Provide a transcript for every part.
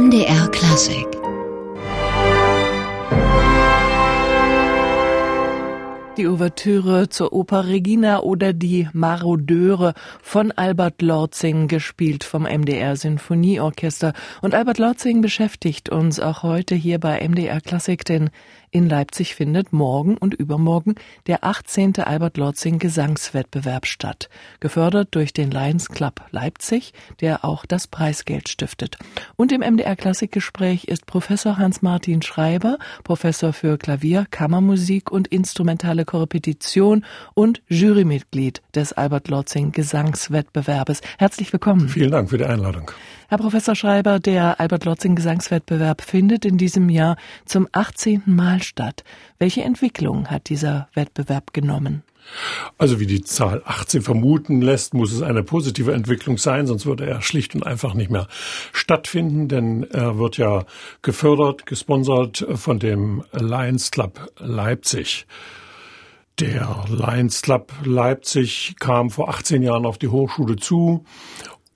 NDR Klassik die Ouvertüre zur Oper Regina oder die Marodeure von Albert Lorzing, gespielt vom MDR Sinfonieorchester. Und Albert Lorzing beschäftigt uns auch heute hier bei MDR Klassik, denn in Leipzig findet morgen und übermorgen der 18. Albert Lorzing Gesangswettbewerb statt, gefördert durch den Lions Club Leipzig, der auch das Preisgeld stiftet. Und im MDR Klassikgespräch ist Professor Hans-Martin Schreiber, Professor für Klavier, Kammermusik und instrumentale Korrepetition und Jurymitglied des Albert Lorzing Gesangswettbewerbes. Herzlich willkommen. Vielen Dank für die Einladung. Herr Professor Schreiber, der Albert Lotzing Gesangswettbewerb findet in diesem Jahr zum 18. Mal statt. Welche Entwicklung hat dieser Wettbewerb genommen? Also wie die Zahl 18 vermuten lässt, muss es eine positive Entwicklung sein, sonst würde er schlicht und einfach nicht mehr stattfinden, denn er wird ja gefördert, gesponsert von dem Lions Club Leipzig. Der Lions Club Leipzig kam vor 18 Jahren auf die Hochschule zu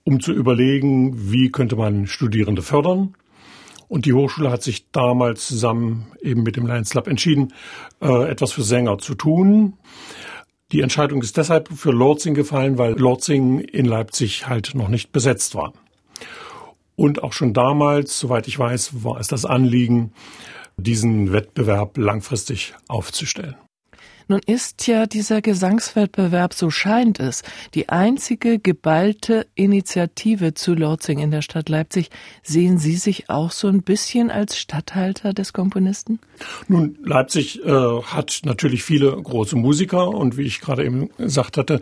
um zu überlegen, wie könnte man Studierende fördern. Und die Hochschule hat sich damals zusammen eben mit dem Lions Club entschieden, äh, etwas für Sänger zu tun. Die Entscheidung ist deshalb für Lorzing gefallen, weil Lorzing in Leipzig halt noch nicht besetzt war. Und auch schon damals, soweit ich weiß, war es das Anliegen, diesen Wettbewerb langfristig aufzustellen. Nun ist ja dieser Gesangswettbewerb, so scheint es, die einzige geballte Initiative zu Lorzing in der Stadt Leipzig. Sehen Sie sich auch so ein bisschen als Statthalter des Komponisten? Nun, Leipzig äh, hat natürlich viele große Musiker und wie ich gerade eben gesagt hatte,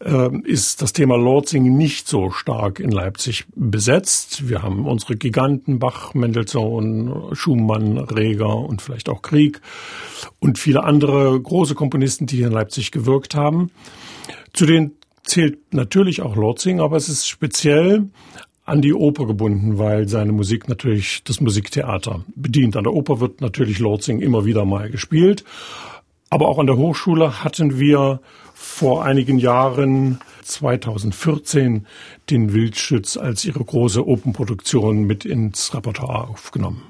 äh, ist das Thema Lorzing nicht so stark in Leipzig besetzt. Wir haben unsere Giganten Bach, Mendelssohn, Schumann, Reger und vielleicht auch Krieg und viele andere große Komponisten, die hier in Leipzig gewirkt haben. Zu denen zählt natürlich auch Lorzing, aber es ist speziell an die Oper gebunden, weil seine Musik natürlich das Musiktheater bedient. An der Oper wird natürlich Lorzing immer wieder mal gespielt. Aber auch an der Hochschule hatten wir vor einigen Jahren, 2014, den Wildschütz als ihre große Openproduktion mit ins Repertoire aufgenommen.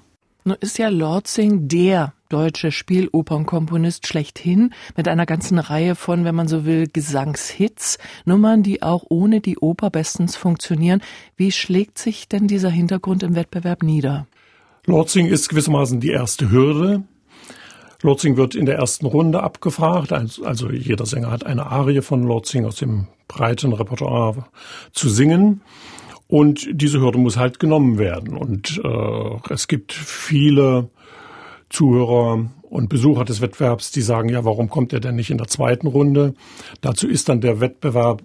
Nun ist ja Lorzing der deutsche Spielopernkomponist schlechthin mit einer ganzen Reihe von, wenn man so will, Gesangshits, Nummern, die auch ohne die Oper bestens funktionieren. Wie schlägt sich denn dieser Hintergrund im Wettbewerb nieder? Lorzing ist gewissermaßen die erste Hürde. Lorzing wird in der ersten Runde abgefragt, also jeder Sänger hat eine Arie von Lorzing aus dem breiten Repertoire zu singen. Und diese Hürde muss halt genommen werden. Und äh, es gibt viele Zuhörer und Besucher des Wettbewerbs, die sagen, ja, warum kommt er denn nicht in der zweiten Runde? Dazu ist dann der Wettbewerb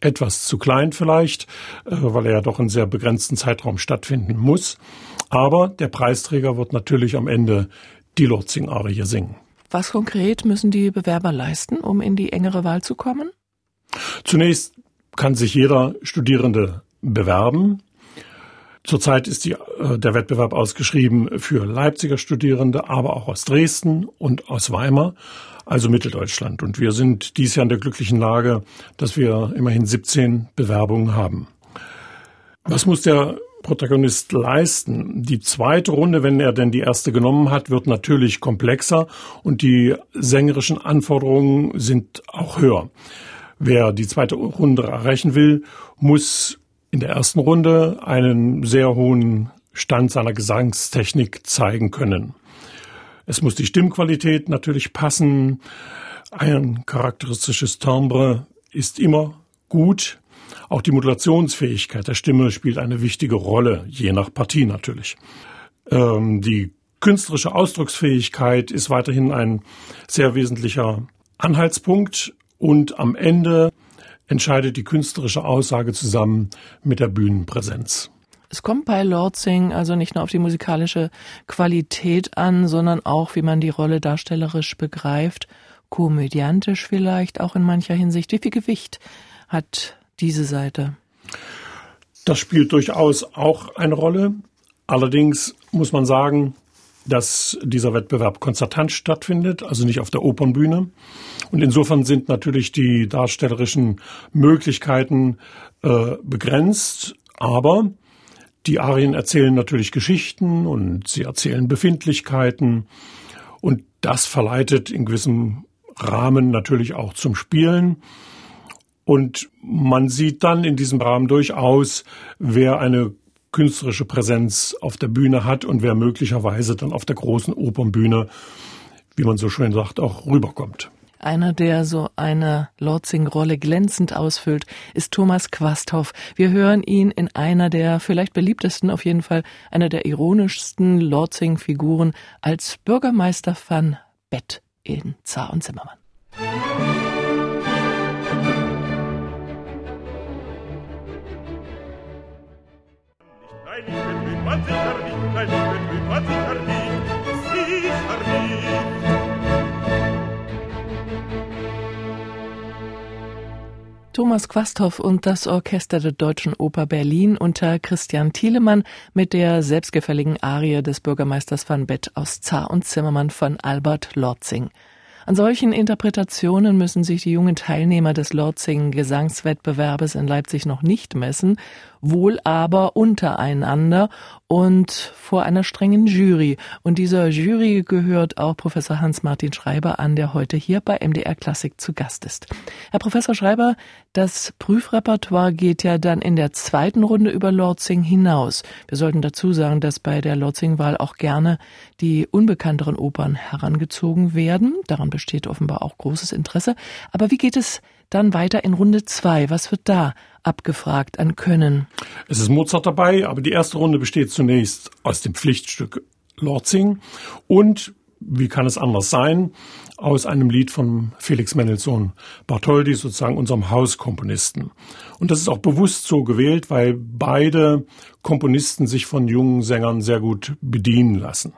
etwas zu klein vielleicht, äh, weil er ja doch in sehr begrenzten Zeitraum stattfinden muss. Aber der Preisträger wird natürlich am Ende die Lorzing-Arie singen. Was konkret müssen die Bewerber leisten, um in die engere Wahl zu kommen? Zunächst kann sich jeder Studierende bewerben. Zurzeit ist die, äh, der Wettbewerb ausgeschrieben für Leipziger Studierende, aber auch aus Dresden und aus Weimar, also Mitteldeutschland. Und wir sind dies Jahr in der glücklichen Lage, dass wir immerhin 17 Bewerbungen haben. Was muss der Protagonist leisten? Die zweite Runde, wenn er denn die erste genommen hat, wird natürlich komplexer und die sängerischen Anforderungen sind auch höher. Wer die zweite Runde erreichen will, muss in der ersten Runde einen sehr hohen Stand seiner Gesangstechnik zeigen können. Es muss die Stimmqualität natürlich passen. Ein charakteristisches Timbre ist immer gut. Auch die Modulationsfähigkeit der Stimme spielt eine wichtige Rolle, je nach Partie natürlich. Ähm, die künstlerische Ausdrucksfähigkeit ist weiterhin ein sehr wesentlicher Anhaltspunkt und am Ende entscheidet die künstlerische Aussage zusammen mit der Bühnenpräsenz. Es kommt bei Lordzing also nicht nur auf die musikalische Qualität an, sondern auch, wie man die Rolle darstellerisch begreift, komödiantisch vielleicht auch in mancher Hinsicht. Wie viel Gewicht hat diese Seite? Das spielt durchaus auch eine Rolle. Allerdings muss man sagen, dass dieser Wettbewerb konzertant stattfindet, also nicht auf der Opernbühne. Und insofern sind natürlich die darstellerischen Möglichkeiten äh, begrenzt, aber Die Arien erzählen natürlich Geschichten und sie erzählen Befindlichkeiten und das verleitet in gewissem Rahmen natürlich auch zum Spielen. Und man sieht dann in diesem Rahmen durchaus, wer eine künstlerische Präsenz auf der Bühne hat und wer möglicherweise dann auf der großen Opernbühne, wie man so schön sagt, auch rüberkommt. Einer, der so eine Lorzing-Rolle glänzend ausfüllt, ist Thomas Quasthoff. Wir hören ihn in einer der vielleicht beliebtesten, auf jeden Fall einer der ironischsten Lorzing-Figuren als Bürgermeister van Bett in Zar und Zimmermann. Thomas Quasthoff und das Orchester der Deutschen Oper Berlin unter Christian Thielemann mit der selbstgefälligen Arie des Bürgermeisters van Bett aus Zar und Zimmermann von Albert Lorzing. An solchen Interpretationen müssen sich die jungen Teilnehmer des Lorzing Gesangswettbewerbes in Leipzig noch nicht messen wohl aber untereinander und vor einer strengen Jury. Und dieser Jury gehört auch Professor Hans-Martin Schreiber an, der heute hier bei MDR Klassik zu Gast ist. Herr Professor Schreiber, das Prüfrepertoire geht ja dann in der zweiten Runde über Lorzing hinaus. Wir sollten dazu sagen, dass bei der Lorzing-Wahl auch gerne die unbekannteren Opern herangezogen werden. Daran besteht offenbar auch großes Interesse. Aber wie geht es dann weiter in Runde zwei. Was wird da abgefragt an Können? Es ist Mozart dabei, aber die erste Runde besteht zunächst aus dem Pflichtstück Lorzing und wie kann es anders sein, aus einem Lied von Felix Mendelssohn Bartholdy, sozusagen unserem Hauskomponisten. Und das ist auch bewusst so gewählt, weil beide Komponisten sich von jungen Sängern sehr gut bedienen lassen.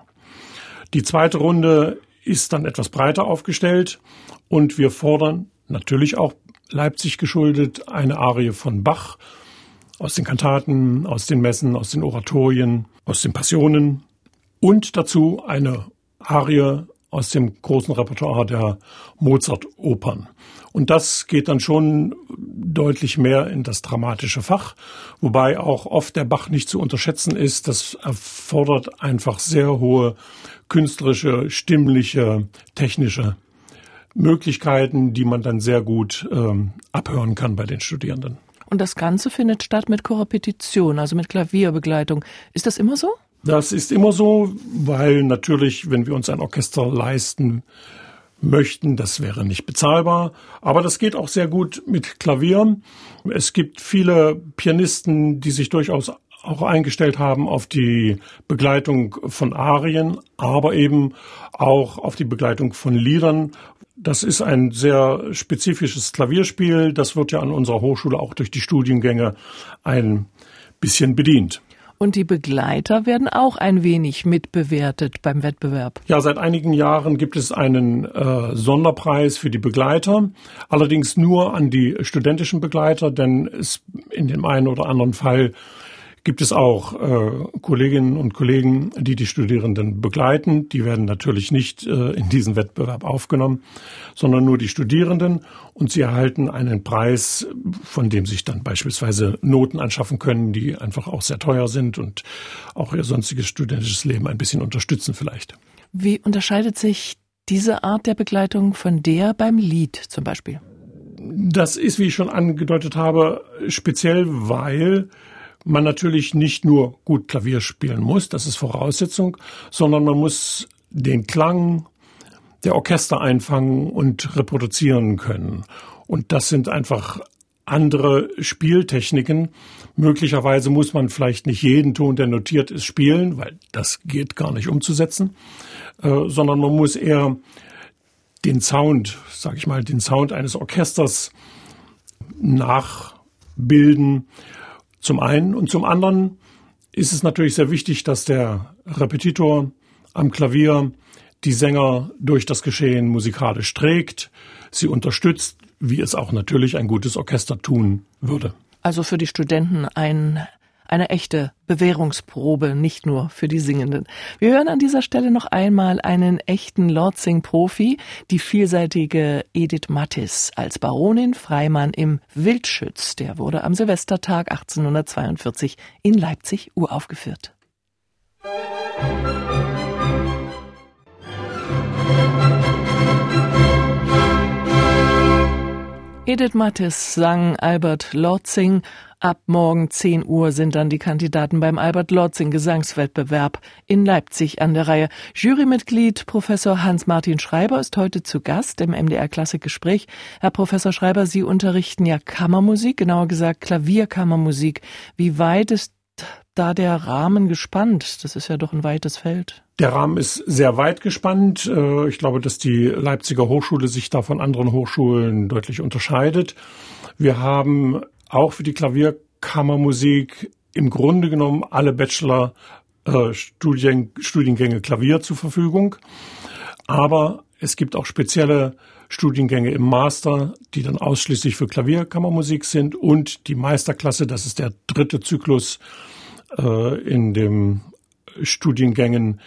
Die zweite Runde ist dann etwas breiter aufgestellt und wir fordern natürlich auch Leipzig geschuldet, eine Arie von Bach aus den Kantaten, aus den Messen, aus den Oratorien, aus den Passionen und dazu eine Arie aus dem großen Repertoire der Mozart-Opern. Und das geht dann schon deutlich mehr in das dramatische Fach, wobei auch oft der Bach nicht zu unterschätzen ist. Das erfordert einfach sehr hohe künstlerische, stimmliche, technische Möglichkeiten, die man dann sehr gut ähm, abhören kann bei den Studierenden. Und das Ganze findet statt mit Korrepetition, also mit Klavierbegleitung. Ist das immer so? Das ist immer so, weil natürlich, wenn wir uns ein Orchester leisten möchten, das wäre nicht bezahlbar. Aber das geht auch sehr gut mit Klavier. Es gibt viele Pianisten, die sich durchaus auch eingestellt haben auf die Begleitung von Arien, aber eben auch auf die Begleitung von Liedern, das ist ein sehr spezifisches Klavierspiel. Das wird ja an unserer Hochschule auch durch die Studiengänge ein bisschen bedient. Und die Begleiter werden auch ein wenig mitbewertet beim Wettbewerb. Ja, seit einigen Jahren gibt es einen äh, Sonderpreis für die Begleiter, allerdings nur an die studentischen Begleiter, denn es in dem einen oder anderen Fall gibt es auch äh, Kolleginnen und Kollegen, die die Studierenden begleiten. Die werden natürlich nicht äh, in diesen Wettbewerb aufgenommen, sondern nur die Studierenden. Und sie erhalten einen Preis, von dem sich dann beispielsweise Noten anschaffen können, die einfach auch sehr teuer sind und auch ihr sonstiges studentisches Leben ein bisschen unterstützen vielleicht. Wie unterscheidet sich diese Art der Begleitung von der beim Lied zum Beispiel? Das ist, wie ich schon angedeutet habe, speziell, weil man natürlich nicht nur gut Klavier spielen muss, das ist Voraussetzung, sondern man muss den Klang der Orchester einfangen und reproduzieren können. Und das sind einfach andere Spieltechniken. Möglicherweise muss man vielleicht nicht jeden Ton, der notiert ist, spielen, weil das geht gar nicht umzusetzen, äh, sondern man muss eher den Sound, sag ich mal, den Sound eines Orchesters nachbilden zum einen. Und zum anderen ist es natürlich sehr wichtig, dass der Repetitor am Klavier die Sänger durch das Geschehen musikalisch trägt, sie unterstützt, wie es auch natürlich ein gutes Orchester tun würde. Also für die Studenten ein eine echte Bewährungsprobe, nicht nur für die Singenden. Wir hören an dieser Stelle noch einmal einen echten Lordzing-Profi, die vielseitige Edith Mattis als Baronin Freimann im Wildschütz. Der wurde am Silvestertag 1842 in Leipzig uraufgeführt. Edith Mattis sang Albert Lorzing. Ab morgen 10 Uhr sind dann die Kandidaten beim Albert Lorzing Gesangswettbewerb in Leipzig an der Reihe. Jurymitglied Professor Hans-Martin Schreiber ist heute zu Gast im MDR Klassikgespräch. Herr Professor Schreiber, Sie unterrichten ja Kammermusik, genauer gesagt Klavierkammermusik. Wie weit ist da der Rahmen gespannt? Das ist ja doch ein weites Feld. Der Rahmen ist sehr weit gespannt. Äh, ich glaube, dass die Leipziger Hochschule sich da von anderen Hochschulen deutlich unterscheidet. Wir haben auch für die Klavierkammermusik im Grunde genommen alle Bachelor äh, Studien, Studiengänge Klavier zur Verfügung. Aber es gibt auch spezielle Studiengänge im Master, die dann ausschließlich für Klavierkammermusik sind und die Meisterklasse, das ist der dritte Zyklus äh, in dem Studiengängen,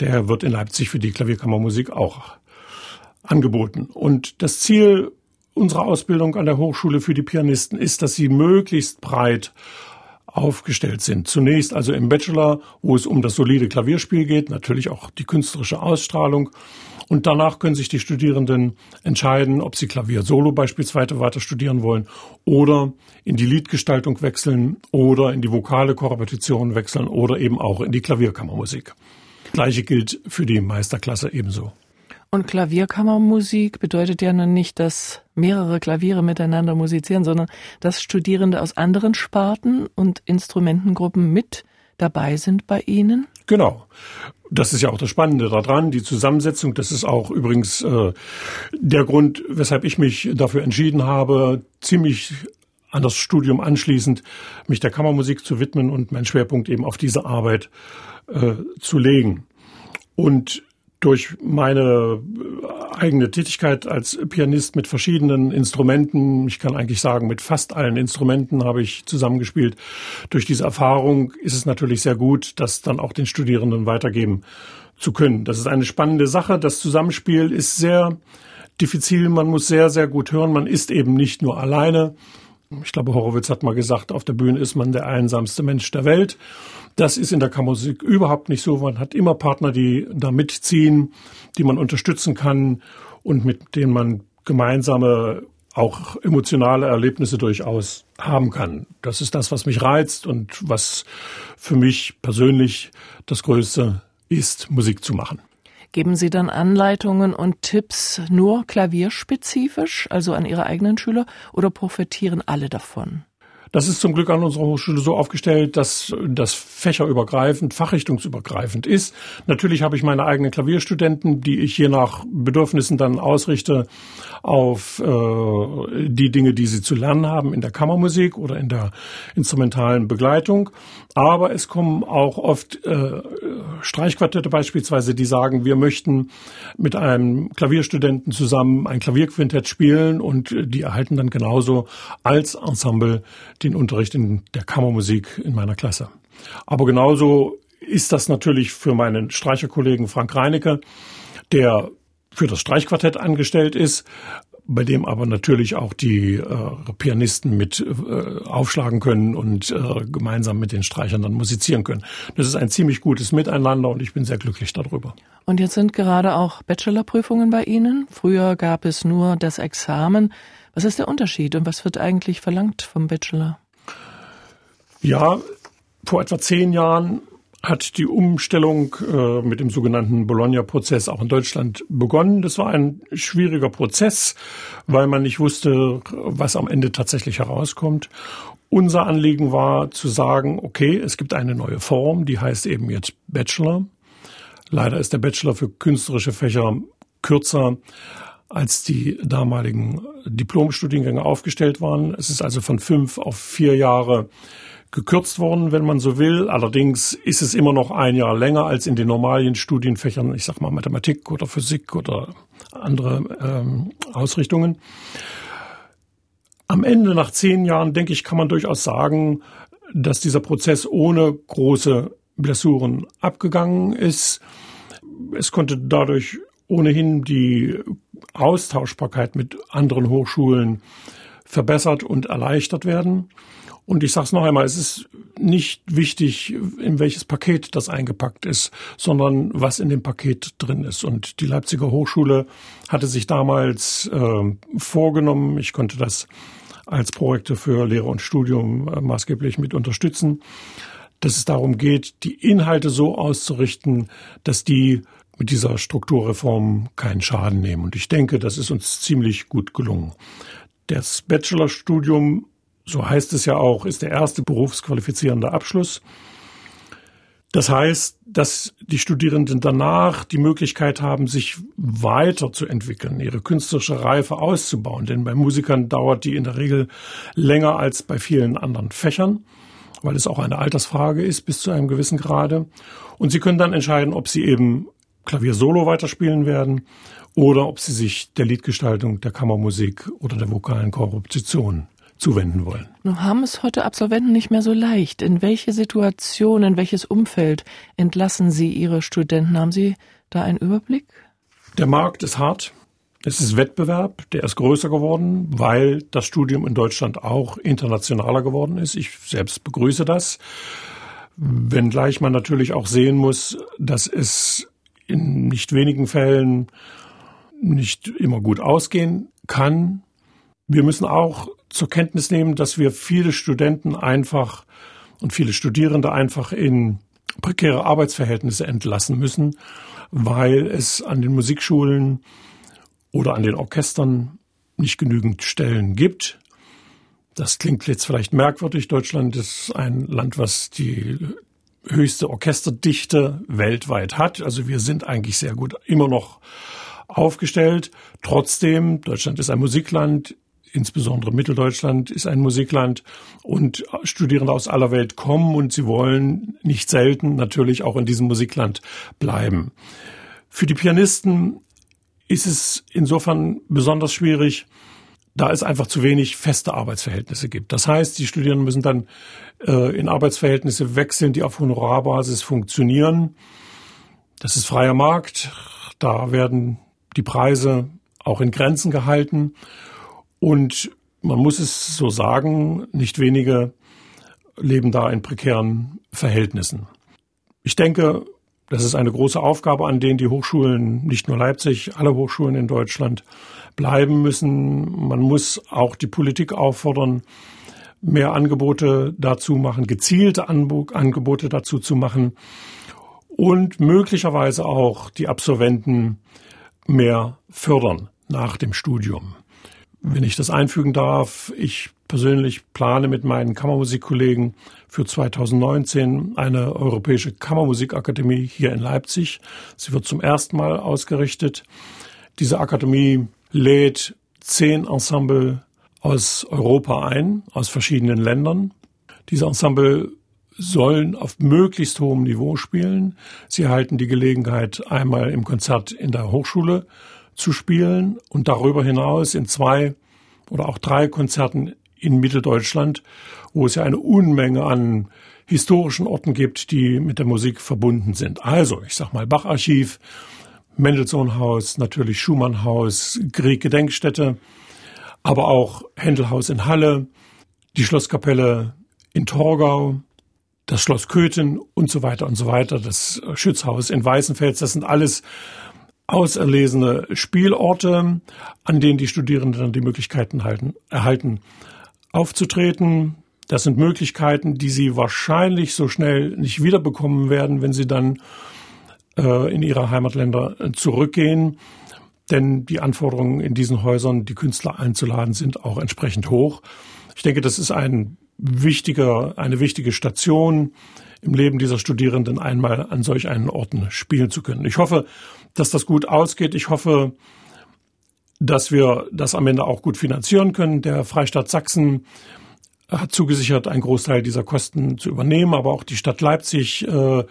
der wird in Leipzig für die Klavierkammermusik auch angeboten. Und das Ziel unserer Ausbildung an der Hochschule für die Pianisten ist, dass sie möglichst breit aufgestellt sind. Zunächst also im Bachelor, wo es um das solide Klavierspiel geht, natürlich auch die künstlerische Ausstrahlung. Und danach können sich die Studierenden entscheiden, ob sie Klavier Solo beispielsweise weiter studieren wollen oder in die Liedgestaltung wechseln oder in die vokale Korrepetition wechseln oder eben auch in die Klavierkammermusik. Gleiche gilt für die Meisterklasse ebenso. Und Klavierkammermusik bedeutet ja nun nicht, dass mehrere Klaviere miteinander musizieren, sondern dass Studierende aus anderen Sparten und Instrumentengruppen mit dabei sind bei Ihnen? Genau. Das ist ja auch das Spannende daran, die Zusammensetzung. Das ist auch übrigens äh, der Grund, weshalb ich mich dafür entschieden habe, ziemlich an das Studium anschließend mich der Kammermusik zu widmen und meinen Schwerpunkt eben auf diese Arbeit äh, zu legen. Und durch meine äh, eigene Tätigkeit als Pianist mit verschiedenen Instrumenten, ich kann eigentlich sagen, mit fast allen Instrumenten habe ich zusammengespielt. Durch diese Erfahrung ist es natürlich sehr gut, das dann auch den Studierenden weitergeben zu können. Das ist eine spannende Sache. Das Zusammenspiel ist sehr diffizil. Man muss sehr, sehr gut hören. Man ist eben nicht nur alleine. Ich glaube, Horowitz hat mal gesagt, auf der Bühne ist man der einsamste Mensch der Welt. Das ist in der Kammermusik überhaupt nicht so. Man hat immer Partner, die da mitziehen, die man unterstützen kann und mit denen man gemeinsame auch emotionale Erlebnisse durchaus haben kann. Das ist das, was mich reizt und was für mich persönlich das Größte ist, Musik zu machen. Geben Sie dann Anleitungen und Tipps nur klavierspezifisch, also an Ihre eigenen Schüler, oder profitieren alle davon? Das ist zum Glück an unserer Hochschule so aufgestellt, dass das fächerübergreifend, fachrichtungsübergreifend ist. Natürlich habe ich meine eigenen Klavierstudenten, die ich je nach Bedürfnissen dann ausrichte auf äh, die Dinge, die sie zu lernen haben in der Kammermusik oder in der instrumentalen Begleitung. Aber es kommen auch oft äh, Streichquartette beispielsweise, die sagen, wir möchten mit einem Klavierstudenten zusammen ein Klavierquintett spielen und die erhalten dann genauso als Ensemble den Unterricht in der Kammermusik in meiner Klasse. Aber genauso ist das natürlich für meinen Streicherkollegen Frank Reinecke, der für das Streichquartett angestellt ist, bei dem aber natürlich auch die äh, Pianisten mit äh, aufschlagen können und äh, gemeinsam mit den Streichern dann musizieren können. Das ist ein ziemlich gutes Miteinander und ich bin sehr glücklich darüber. Und jetzt sind gerade auch Bachelorprüfungen bei Ihnen. Früher gab es nur das Examen. Was ist der Unterschied und was wird eigentlich verlangt vom Bachelor? Ja, vor etwa zehn Jahren hat die Umstellung äh, mit dem sogenannten Bologna-Prozess auch in Deutschland begonnen. Das war ein schwieriger Prozess, weil man nicht wusste, was am Ende tatsächlich herauskommt. Unser Anliegen war zu sagen, okay, es gibt eine neue Form, die heißt eben jetzt Bachelor. Leider ist der Bachelor für künstlerische Fächer kürzer als die damaligen Diplomstudiengänge aufgestellt waren. Es ist also von fünf auf vier Jahre gekürzt worden, wenn man so will. Allerdings ist es immer noch ein Jahr länger als in den normalen Studienfächern, ich sag mal Mathematik oder Physik oder andere ähm, Ausrichtungen. Am Ende, nach zehn Jahren, denke ich, kann man durchaus sagen, dass dieser Prozess ohne große Blessuren abgegangen ist. Es konnte dadurch ohnehin die Austauschbarkeit mit anderen Hochschulen verbessert und erleichtert werden. Und ich sage es noch einmal, es ist nicht wichtig, in welches Paket das eingepackt ist, sondern was in dem Paket drin ist. Und die Leipziger Hochschule hatte sich damals äh, vorgenommen, ich konnte das als Projekte für Lehre und Studium äh, maßgeblich mit unterstützen, dass es darum geht, die Inhalte so auszurichten, dass die mit dieser Strukturreform keinen Schaden nehmen. Und ich denke, das ist uns ziemlich gut gelungen. Das Bachelorstudium, so heißt es ja auch, ist der erste berufsqualifizierende Abschluss. Das heißt, dass die Studierenden danach die Möglichkeit haben, sich weiterzuentwickeln, ihre künstlerische Reife auszubauen. Denn bei Musikern dauert die in der Regel länger als bei vielen anderen Fächern, weil es auch eine Altersfrage ist bis zu einem gewissen Grade. Und sie können dann entscheiden, ob sie eben Klavier solo weiterspielen werden oder ob sie sich der Liedgestaltung, der Kammermusik oder der vokalen Korruption zuwenden wollen. Nun haben es heute Absolventen nicht mehr so leicht. In welche Situation, in welches Umfeld entlassen Sie Ihre Studenten? Haben Sie da einen Überblick? Der Markt ist hart. Es ist Wettbewerb, der ist größer geworden, weil das Studium in Deutschland auch internationaler geworden ist. Ich selbst begrüße das. Wenngleich man natürlich auch sehen muss, dass es in nicht wenigen Fällen nicht immer gut ausgehen kann. Wir müssen auch zur Kenntnis nehmen, dass wir viele Studenten einfach und viele Studierende einfach in prekäre Arbeitsverhältnisse entlassen müssen, weil es an den Musikschulen oder an den Orchestern nicht genügend Stellen gibt. Das klingt jetzt vielleicht merkwürdig. Deutschland ist ein Land, was die höchste Orchesterdichte weltweit hat. Also wir sind eigentlich sehr gut immer noch aufgestellt. Trotzdem, Deutschland ist ein Musikland, insbesondere Mitteldeutschland ist ein Musikland und Studierende aus aller Welt kommen und sie wollen nicht selten natürlich auch in diesem Musikland bleiben. Für die Pianisten ist es insofern besonders schwierig, da es einfach zu wenig feste Arbeitsverhältnisse gibt. Das heißt, die Studierenden müssen dann äh, in Arbeitsverhältnisse wechseln, die auf Honorarbasis funktionieren. Das ist freier Markt. Da werden die Preise auch in Grenzen gehalten. Und man muss es so sagen, nicht wenige leben da in prekären Verhältnissen. Ich denke, das ist eine große Aufgabe, an denen die Hochschulen, nicht nur Leipzig, alle Hochschulen in Deutschland bleiben müssen. Man muss auch die Politik auffordern, mehr Angebote dazu machen, gezielte Angebote dazu zu machen und möglicherweise auch die Absolventen mehr fördern nach dem Studium. Wenn ich das einfügen darf, ich persönlich plane mit meinen Kammermusikkollegen für 2019 eine europäische Kammermusikakademie hier in Leipzig. Sie wird zum ersten Mal ausgerichtet. Diese Akademie lädt zehn Ensemble aus Europa ein, aus verschiedenen Ländern. Diese Ensemble sollen auf möglichst hohem Niveau spielen. Sie erhalten die Gelegenheit, einmal im Konzert in der Hochschule zu spielen und darüber hinaus in zwei oder auch drei Konzerten in Mitteldeutschland, wo es ja eine Unmenge an historischen Orten gibt, die mit der Musik verbunden sind. Also, ich sag mal Bacharchiv, Mendelssohn-Haus, natürlich Schumann-Haus, Grieg-Gedenkstätte, aber auch Händelhaus in Halle, die Schlosskapelle in Torgau, das Schloss Köthen und so weiter und so weiter, das Schützhaus in Weißenfels, das sind alles auserlesene Spielorte, an denen die Studierenden dann die Möglichkeiten halten, erhalten, aufzutreten. Das sind Möglichkeiten, die sie wahrscheinlich so schnell nicht wiederbekommen werden, wenn sie dann äh, in ihre Heimatländer zurückgehen. Denn die Anforderungen in diesen Häusern, die Künstler einzuladen, sind auch entsprechend hoch. Ich denke, das ist ein wichtiger, eine wichtige Station im Leben dieser Studierenden, einmal an solch einen Orten spielen zu können. Ich hoffe, dass das gut ausgeht. Ich hoffe, dass wir das am Ende auch gut finanzieren können. Der Freistaat Sachsen hat zugesichert, einen Großteil dieser Kosten zu übernehmen, aber auch die Stadt Leipzig äh,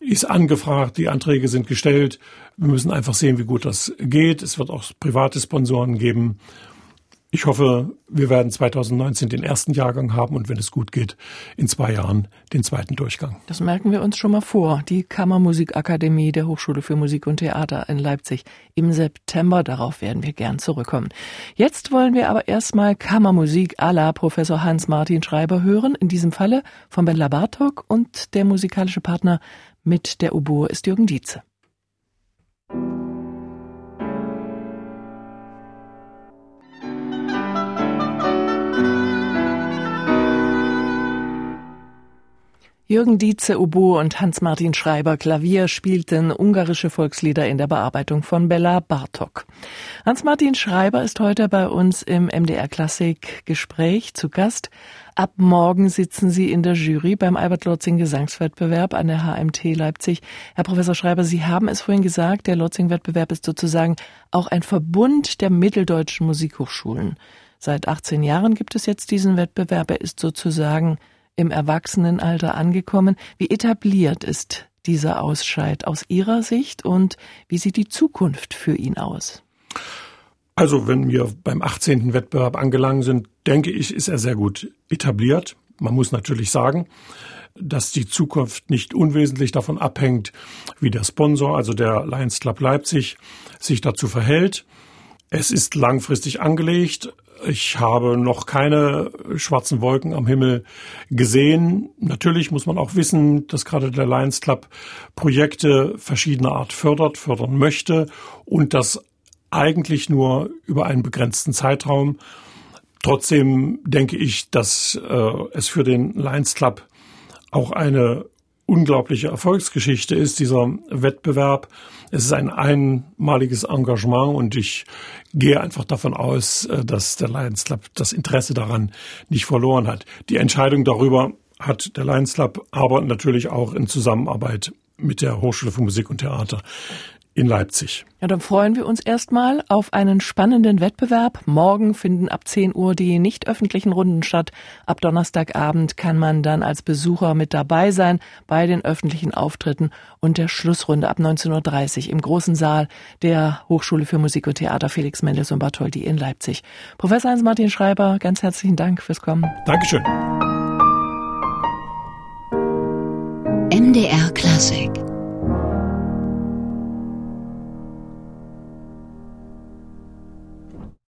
ist angefragt, die Anträge sind gestellt. Wir müssen einfach sehen, wie gut das geht. Es wird auch private Sponsoren geben. Ich hoffe, wir werden 2019 den ersten Jahrgang haben und wenn es gut geht, in zwei Jahren den zweiten Durchgang. Das merken wir uns schon mal vor. Die Kammermusikakademie der Hochschule für Musik und Theater in Leipzig im September. Darauf werden wir gern zurückkommen. Jetzt wollen wir aber erstmal Kammermusik à la Professor Hans-Martin Schreiber hören. In diesem Falle von Bella Bartok und der musikalische Partner mit der Oboe ist Jürgen Dietze. Jürgen Dietze Oboe und Hans-Martin Schreiber Klavier spielten ungarische Volkslieder in der Bearbeitung von Bella Bartok. Hans-Martin Schreiber ist heute bei uns im MDR Klassik Gespräch zu Gast. Ab morgen sitzen Sie in der Jury beim Albert Lotzing Gesangswettbewerb an der HMT Leipzig. Herr Professor Schreiber, Sie haben es vorhin gesagt, der Lotzing Wettbewerb ist sozusagen auch ein Verbund der mitteldeutschen Musikhochschulen. Seit 18 Jahren gibt es jetzt diesen Wettbewerb. Er ist sozusagen im Erwachsenenalter angekommen. Wie etabliert ist dieser Ausscheid aus Ihrer Sicht und wie sieht die Zukunft für ihn aus? Also, wenn wir beim 18. Wettbewerb angelangt sind, denke ich, ist er sehr gut etabliert. Man muss natürlich sagen, dass die Zukunft nicht unwesentlich davon abhängt, wie der Sponsor, also der Lions Club Leipzig, sich dazu verhält. Es ist langfristig angelegt. Ich habe noch keine schwarzen Wolken am Himmel gesehen. Natürlich muss man auch wissen, dass gerade der Lions Club Projekte verschiedener Art fördert, fördern möchte und das eigentlich nur über einen begrenzten Zeitraum. Trotzdem denke ich, dass äh, es für den Lions Club auch eine unglaubliche Erfolgsgeschichte ist, dieser Wettbewerb. Es ist ein einmaliges Engagement und ich gehe einfach davon aus, äh, dass der Lions Club das Interesse daran nicht verloren hat. Die Entscheidung darüber hat der Lions Club aber natürlich auch in Zusammenarbeit mit der Hochschule für Musik und Theater in Leipzig. Ja, dann freuen wir uns erstmal auf einen spannenden Wettbewerb. Morgen finden ab 10 Uhr die nicht öffentlichen Runden statt. Ab Donnerstagabend kann man dann als Besucher mit dabei sein bei den öffentlichen Auftritten und der Schlussrunde ab 19.30 Uhr im großen Saal der Hochschule für Musik und Theater Felix Mendes und Bartholdy in Leipzig. Professor Hans-Martin Schreiber, ganz herzlichen Dank fürs Kommen. Dankeschön. MDR Klassik